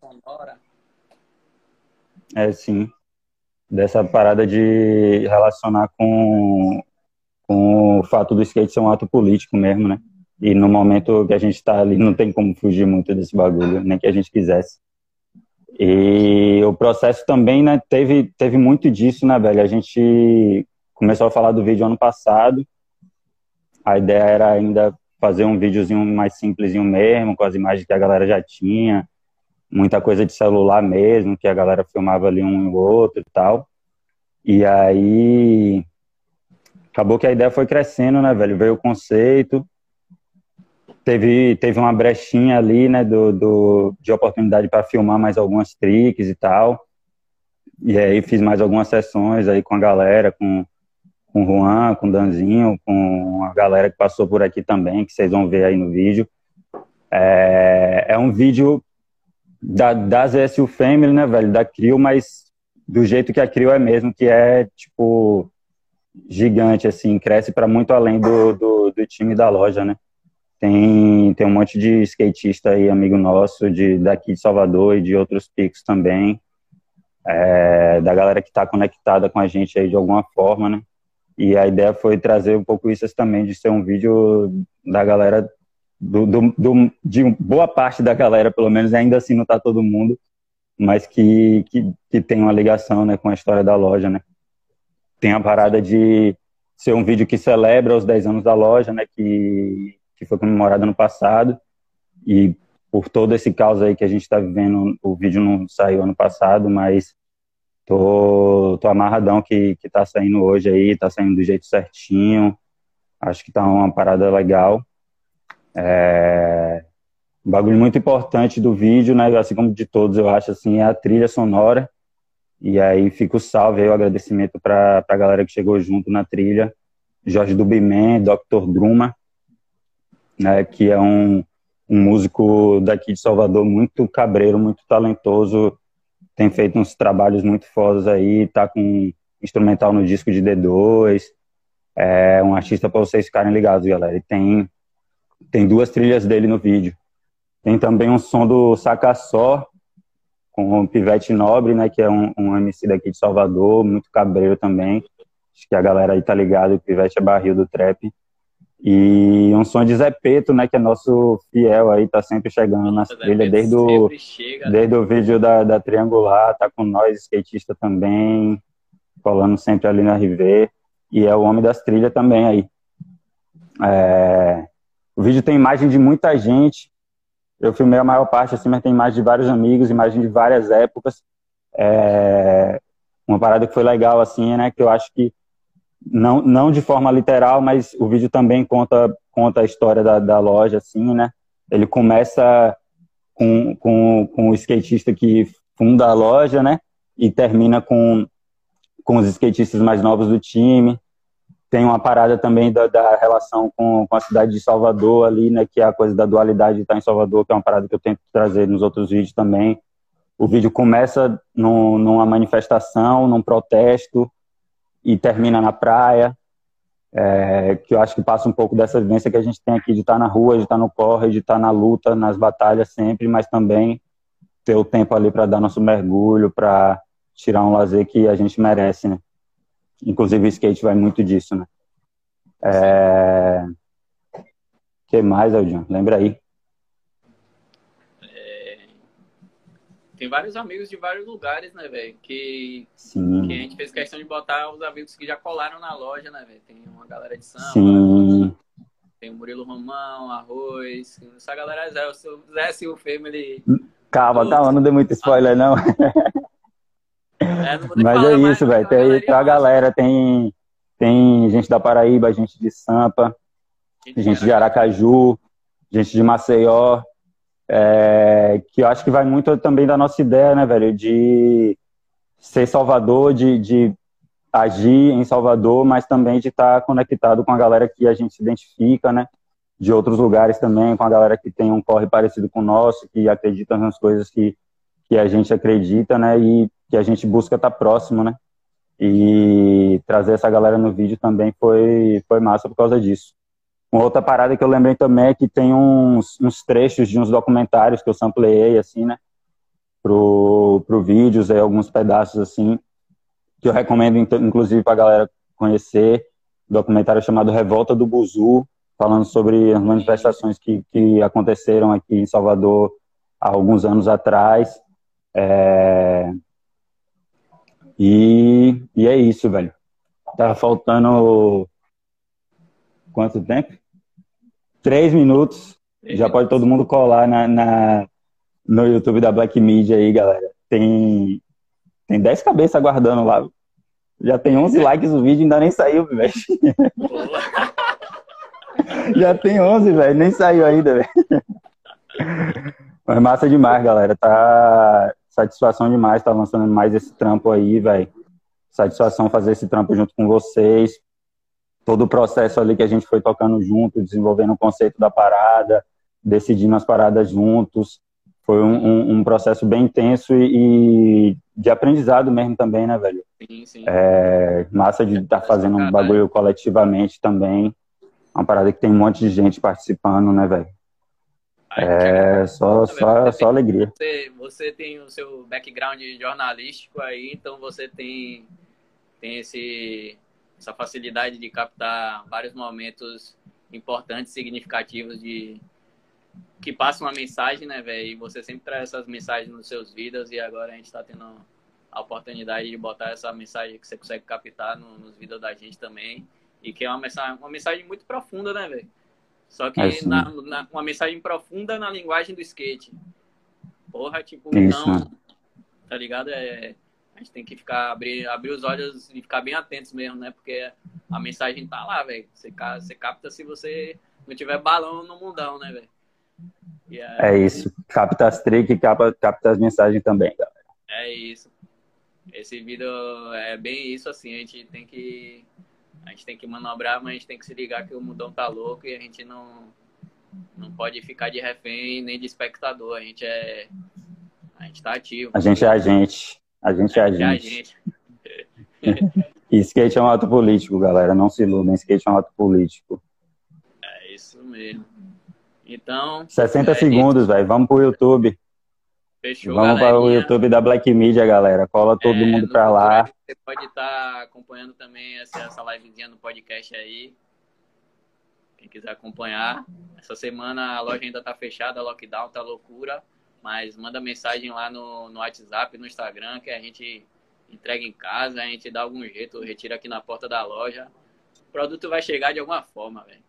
É, sim. Dessa parada de relacionar com, com o fato do skate ser um ato político mesmo, né? E no momento que a gente tá ali, não tem como fugir muito desse bagulho, nem que a gente quisesse. E o processo também, né, teve, teve muito disso, né, velho? A gente começou a falar do vídeo ano passado. A ideia era ainda fazer um videozinho mais simplesinho mesmo, com as imagens que a galera já tinha, muita coisa de celular mesmo, que a galera filmava ali um e outro e tal. E aí acabou que a ideia foi crescendo, né, velho? Veio o conceito, teve, teve uma brechinha ali, né, do, do de oportunidade para filmar mais algumas tricks e tal. E aí fiz mais algumas sessões aí com a galera, com, com o Juan, com o Danzinho, com a galera que passou por aqui também, que vocês vão ver aí no vídeo. É, é um vídeo da, da ZSU Family, né, velho, da Crio, mas do jeito que a Crio é mesmo, que é, tipo, gigante, assim, cresce para muito além do, do, do, time da loja, né. Tem, tem um monte de skatista aí, amigo nosso, de, daqui de Salvador e de outros picos também, é, da galera que está conectada com a gente aí de alguma forma, né. E a ideia foi trazer um pouco isso também, de ser um vídeo da galera do, do, do, de boa parte da galera, pelo menos, ainda assim não está todo mundo, mas que, que, que, tem uma ligação né, com a história da loja. Né? Tem a parada de ser um vídeo que celebra os 10 anos da loja, né, que, que foi comemorado no passado, e por todo esse caos aí que a gente está vivendo, o vídeo não saiu ano passado, mas tô, tô amarradão que, que tá saindo hoje aí, tá saindo do jeito certinho, acho que tá uma parada legal. É, um bagulho muito importante do vídeo, né, assim como de todos, eu acho, assim, é a trilha sonora. E aí fica o salve aí, o agradecimento para a galera que chegou junto na trilha. Jorge Dubiman, Dr. Druma, né, que é um, um músico daqui de Salvador muito cabreiro, muito talentoso, tem feito uns trabalhos muito fodas aí, tá com instrumental no disco de D2, é um artista para vocês ficarem ligados, galera. E tem tem duas trilhas dele no vídeo. Tem também um som do Saca Só, com o Pivete Nobre, né, que é um, um MC daqui de Salvador, muito cabreiro também. Acho que a galera aí tá ligada, o Pivete é barril do trap. E um som de Zé Peto, né, que é nosso fiel aí, tá sempre chegando nas trilhas, desde o, chega, desde né? o vídeo da, da Triangular, tá com nós, skatista também, colando sempre ali na RV, e é o homem das trilhas também aí. É, o vídeo tem imagem de muita gente. Eu filmei a maior parte, assim, mas tem imagem de vários amigos, imagem de várias épocas. É... Uma parada que foi legal, assim, né? Que eu acho que, não, não de forma literal, mas o vídeo também conta, conta a história da, da loja, assim, né? Ele começa com, com, com o skatista que funda a loja, né? E termina com, com os skatistas mais novos do time tem uma parada também da, da relação com, com, a cidade de Salvador ali, né, que é a coisa da dualidade de estar em Salvador, que é uma parada que eu tento trazer nos outros vídeos também. O vídeo começa numa manifestação, num protesto e termina na praia, é, que eu acho que passa um pouco dessa vivência que a gente tem aqui de estar na rua, de estar no corre, de estar na luta, nas batalhas sempre, mas também ter o tempo ali para dar nosso mergulho, para tirar um lazer que a gente merece, né? Inclusive o skate vai muito disso, né? É... que mais, Aldinho? Lembra aí. É... Tem vários amigos de vários lugares, né, velho? Que... Sim. que a gente fez questão de botar os amigos que já colaram na loja, né, velho? Tem uma galera de samba. Sim. Tem o Murilo Romão, Arroz. Essa galera é o Zé Silva Family. Calma, calma, não dê muito spoiler, não. É, não Mas falar é isso, velho. Tem, galerinha tem a massa. galera, tem, tem gente da Paraíba, gente de Sampa, gente de Aracaju, gente de Maceió, é, que eu acho que vai muito também da nossa ideia, né, velho, de ser Salvador, de, de agir em Salvador, mas também de estar conectado com a galera que a gente se identifica, né, de outros lugares também, com a galera que tem um corre parecido com o nosso, que acredita nas coisas que, que a gente acredita, né, e que a gente busca estar próximo, né, e trazer essa galera no vídeo também foi, foi massa por causa disso. Uma outra parada que eu lembrei também é que tem uns, uns trechos de uns documentários que eu sampleei, assim, né? Pro, pro vídeos, aí, alguns pedaços, assim, que eu recomendo, então, inclusive, pra galera conhecer. Documentário chamado Revolta do Buzu, falando sobre as manifestações que, que aconteceram aqui em Salvador há alguns anos atrás. É... E, e é isso, velho. Tá faltando quanto tempo? Três minutos. Já pode todo mundo colar na, na, no YouTube da Black Media aí, galera. Tem, tem 10 cabeças aguardando lá. Já tem 11 likes o vídeo, ainda nem saiu, velho. Já tem 11, velho. Nem saiu ainda, velho. Mas massa demais, galera. Tá satisfação demais tá lançando mais esse trampo aí, velho. Satisfação fazer esse trampo junto com vocês. Todo o processo ali que a gente foi tocando junto, desenvolvendo o conceito da parada, decidindo as paradas juntos. Foi um, um, um processo bem intenso e, e, de aprendizado mesmo também, né, velho? Sim, sim. É, massa de estar tá fazendo um bagulho coletivamente também. Uma parada que tem um monte de gente participando, né, velho? É, só, só, só alegria. Você, você tem o seu background jornalístico aí, então você tem, tem esse, essa facilidade de captar vários momentos importantes, significativos de que passam uma mensagem, né, velho? E você sempre traz essas mensagens nos seus vídeos e agora a gente está tendo a oportunidade de botar essa mensagem que você consegue captar no, nos vídeos da gente também e que é uma mensagem, uma mensagem muito profunda, né, velho? Só que É, na, na- uma mensagem profunda na linguagem do skate. Porra, tipo, Isso, então, né? tá ligado? É, a gente tem que ficar, abrir, abrir os olhos e ficar bem atentos mesmo, né? Porque a mensagem tá lá, velho. Você, você capta se você não tiver balão no mundão, né, velho? É isso. Capta as tricks e capta, capta as mensagens também, galera. É isso. Esse vídeo é bem isso, assim, a gente tem que. A gente tem que manobrar, mas a gente tem que se ligar que o mundão tá louco e a gente não, não pode ficar de refém nem de espectador. A gente é. A gente tá ativo. A gente é a gente. A gente é a É a gente. E skate é um ato político, galera. Não se iludem. Skate é um ato político. É isso mesmo. Então. 60 é segundos, velho. Vamos pro YouTube. Fechou, Vamos para o galerinha. YouTube da Black Media, galera. Cola todo É, mundo futuro lá. Você pode estar acompanhando também essa, essa livezinha no podcast aí. Quem quiser acompanhar. Essa semana a loja ainda tá fechada, lockdown tá loucura. Mas manda mensagem lá no, no WhatsApp, no Instagram, que a gente entrega em casa, a gente dá algum jeito, retira aqui na porta da loja. O produto vai chegar de alguma forma, velho.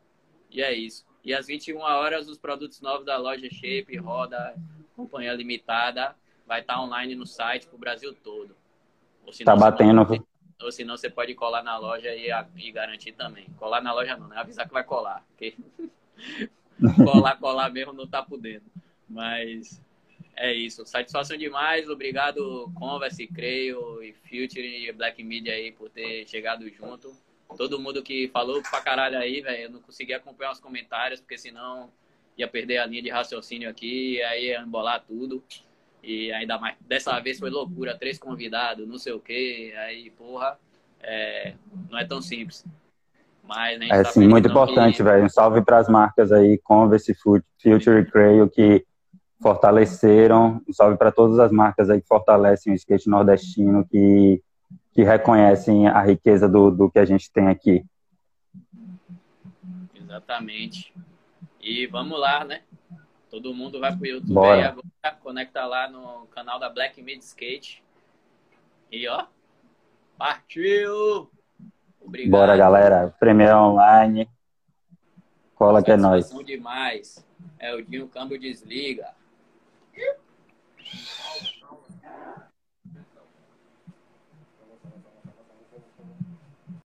E é isso. E às 21 horas, os produtos novos da loja Shape, Roda, Companhia Limitada, vai estar online no site pro Brasil todo. Ou se Tá não, você batendo. pode- ou senão você pode colar na loja e, e garantir também. Colar na loja não, né? Avisar que vai colar. Porque colar, colar mesmo não tá podendo. Mas é isso. Satisfação demais. Obrigado, Converse, Creio e Future e Black Media aí por ter chegado junto. Todo mundo que falou pra caralho aí, velho. Eu não consegui acompanhar os comentários, porque senão ia perder a linha de raciocínio aqui, aí ia embolar tudo. E ainda mais, dessa vez foi loucura, três convidados, não sei o quê, aí, porra, é, não é tão simples. Mas É tá sim, muito importante, que- velho. Um salve para as marcas aí, Converse, Fu- Future e Creio, que fortaleceram. Um salve para todas as marcas aí que fortalecem o skate nordestino, que, que reconhecem a riqueza do, do que a gente tem aqui. Exatamente. E vamos lá, né? Todo mundo vai pro YouTube Bora. aí agora, conecta lá no canal da Black Mid Skate. E ó, partiu! Obrigado. Bora, galera. Premiere online. Cola que é nóis. Demais. É o Dinho Câmbio desliga. Thank you.